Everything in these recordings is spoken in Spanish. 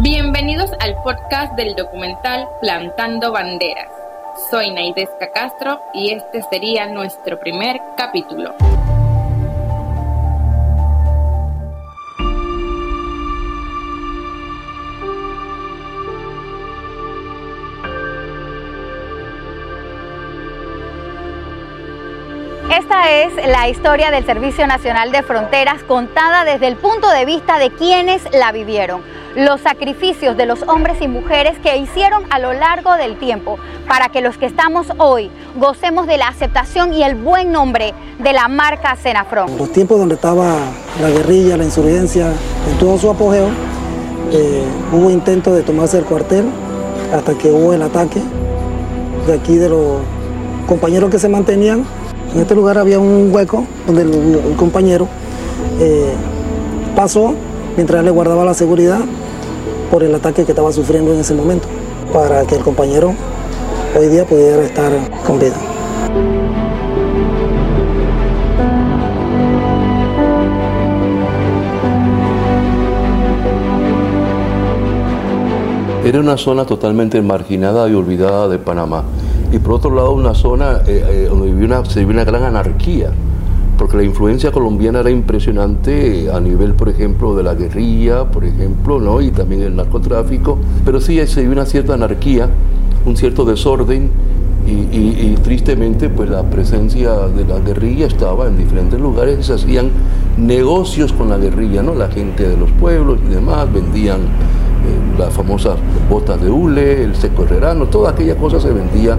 Bienvenidos al podcast del documental Plantando Banderas. Soy Naidesca Castro y este sería nuestro primer capítulo. Esta es la historia del Servicio Nacional de Fronteras contada desde el punto de vista de quienes la vivieron los sacrificios de los hombres y mujeres que hicieron a lo largo del tiempo para que los que estamos hoy gocemos de la aceptación y el buen nombre de la marca Senafron. En los tiempos donde estaba la guerrilla, la insurgencia, en todo su apogeo, eh, hubo intento de tomarse el cuartel hasta que hubo el ataque de aquí de los compañeros que se mantenían. En este lugar había un hueco donde el, compañero eh, pasó mientras le guardaba la seguridad por el ataque que estaba sufriendo en ese momento, para que el compañero hoy día pudiera estar con vida. Era una zona totalmente marginada y olvidada de Panamá. Y por otro lado, una zona eh, eh, donde una, se vivía una gran anarquía porque la influencia colombiana era impresionante a nivel, por ejemplo, de la guerrilla, por ejemplo, ¿no? y también el narcotráfico, pero sí se vio una cierta anarquía, un cierto desorden, y, tristemente pues la presencia de la guerrilla estaba en diferentes lugares y se hacían negocios con la guerrilla, ¿no? La gente de los pueblos y demás vendían eh, las famosas botas de hule, el seco herrerano, toda aquella cosa se vendía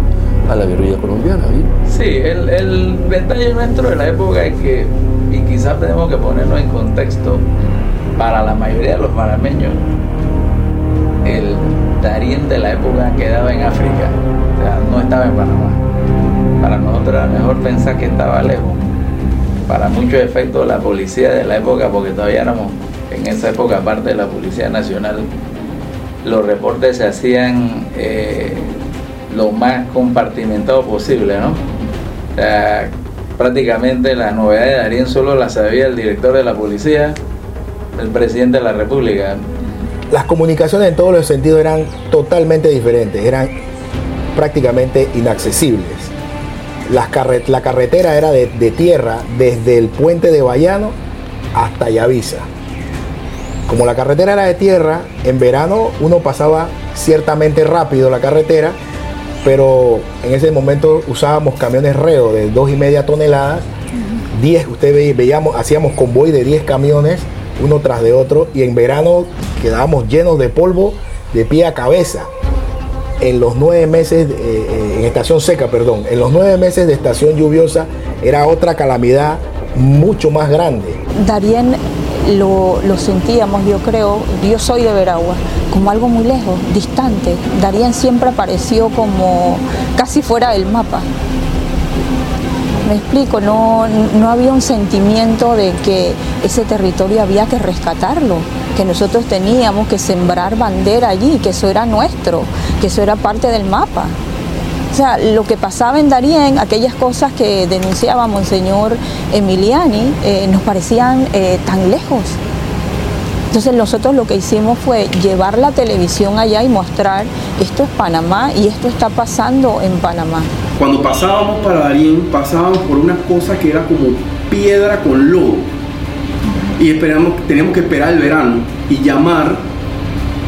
a la guerrilla colombiana. Sí, el, el detalle nuestro de la época es que, y quizás tenemos que ponerlo en contexto, para la mayoría de los panameños, el Darién de la época quedaba en África, o sea, no estaba en Panamá. Para nosotros era mejor pensar que estaba lejos. Para muchos efectos, la policía de la época, porque todavía éramos en esa época parte de la Policía Nacional, los reportes se hacían eh, lo más compartimentado posible, ¿no? Prácticamente la novedad de Darien solo la sabía el director de la policía, el presidente de la República. Las comunicaciones en todos los sentidos eran totalmente diferentes, eran prácticamente inaccesibles. La carretera era de, tierra desde el puente de Bayano hasta Yavisa. Como la carretera era de tierra, en verano uno pasaba ciertamente rápido la carretera pero en ese momento usábamos camiones reo de dos y media toneladas. 10, usted veíamos, hacíamos convoy de 10 camiones, uno tras de otro, y en verano quedábamos llenos de polvo de pie a cabeza. En los nueve meses, eh, eh, en estación seca, perdón, en los nueve meses de estación lluviosa era otra calamidad mucho más grande. Darien lo, lo sentíamos, yo creo, yo soy de Veragua, como algo muy lejos, distante. Darien siempre apareció como casi fuera del mapa. Me explico, no, no había un sentimiento de que ese territorio había que rescatarlo, que nosotros teníamos que sembrar bandera allí, que eso era nuestro, que eso era parte del mapa. O sea, lo que pasaba en Darien, aquellas cosas que denunciaba Monseñor Emiliani, eh, nos parecían eh, tan lejos. Entonces nosotros lo que hicimos fue llevar la televisión allá y mostrar esto es Panamá y esto está pasando en Panamá. Cuando pasábamos para Darien, pasábamos por una cosa que era como piedra con lodo. Y esperamos, teníamos que esperar el verano y llamar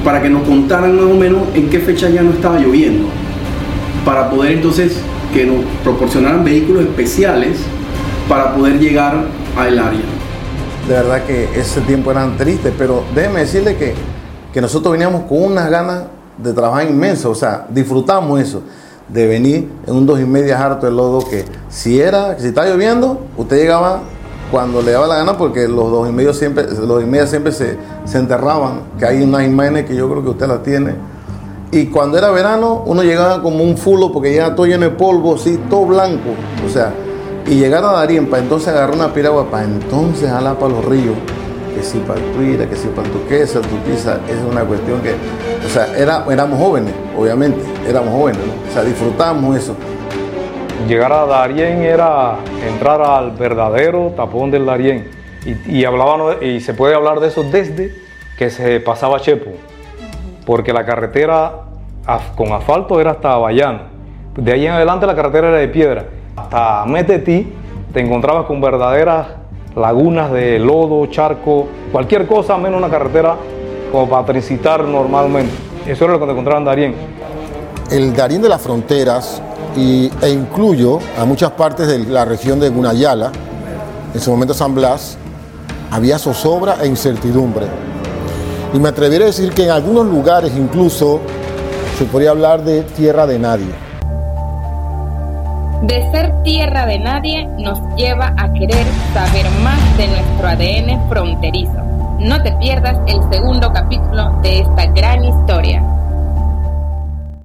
para que nos contaran más o menos en qué fecha ya no estaba lloviendo. Para poder entonces que nos proporcionaran vehículos especiales para poder llegar al área de verdad que ese tiempo eran tristes, pero déjeme decirle que, que nosotros veníamos con unas ganas de trabajar inmensas, o sea, disfrutamos eso, de venir en un dos y media harto de lodo que si era, si está lloviendo, usted llegaba cuando le daba la gana porque los dos y medio siempre, los y media siempre se, se enterraban, que hay unas imágenes que yo creo que usted las tiene. Y cuando era verano, uno llegaba como un fulo porque llegaba todo lleno de polvo, así, todo blanco. O sea, y llegar a Darien para entonces agarrar una piragua, para entonces jalar para los ríos, que si para Tuira, que si para Tuquesa, el Tutiza, es una cuestión que, o sea, era, éramos jóvenes, obviamente, éramos jóvenes, o sea, disfrutábamos eso. Llegar a Darien era entrar al verdadero tapón del Darien. Y, y, y se puede hablar de eso desde que se pasaba Chepo. porque la carretera con asfalto era hasta Bayano. De ahí en adelante la carretera era de piedra. Hasta Metetí te encontrabas con verdaderas lagunas de lodo, charco, cualquier cosa menos una carretera como para transitar normalmente. Eso era lo que te encontraba en Darién. El Darién de las fronteras y, e incluyo a muchas partes de la región de Gunayala, en su momento San Blas, había zozobra e incertidumbre. Y me atrevería a decir que en algunos lugares incluso se podría hablar de tierra de nadie. De ser tierra de nadie nos lleva a querer saber más de nuestro ADN fronterizo. No te pierdas el segundo capítulo de esta gran historia.